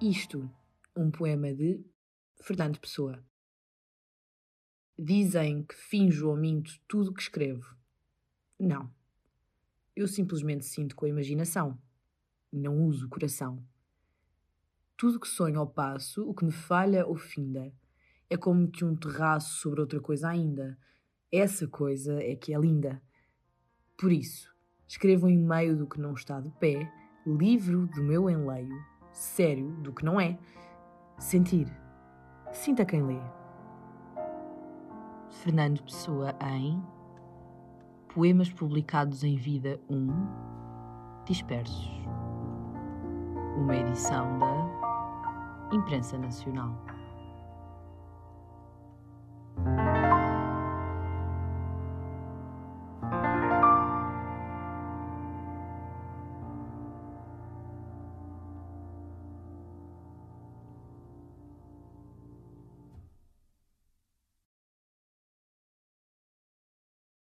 Isto, um poema de Fernando Pessoa. Dizem que finjo ou minto tudo o que escrevo. Não. Eu simplesmente sinto com a imaginação. Não uso o coração. Tudo que sonho ao passo, o que me falha ou finda, é como que um terraço sobre outra coisa ainda. Essa coisa é que é linda. Por isso, escrevo em meio do que não está de pé, livro do meu enleio, sério do que não é, sentir. Sinta quem lê. Fernando Pessoa em Poemas publicados em Vida 1 Dispersos. Uma edição da Imprensa Nacional.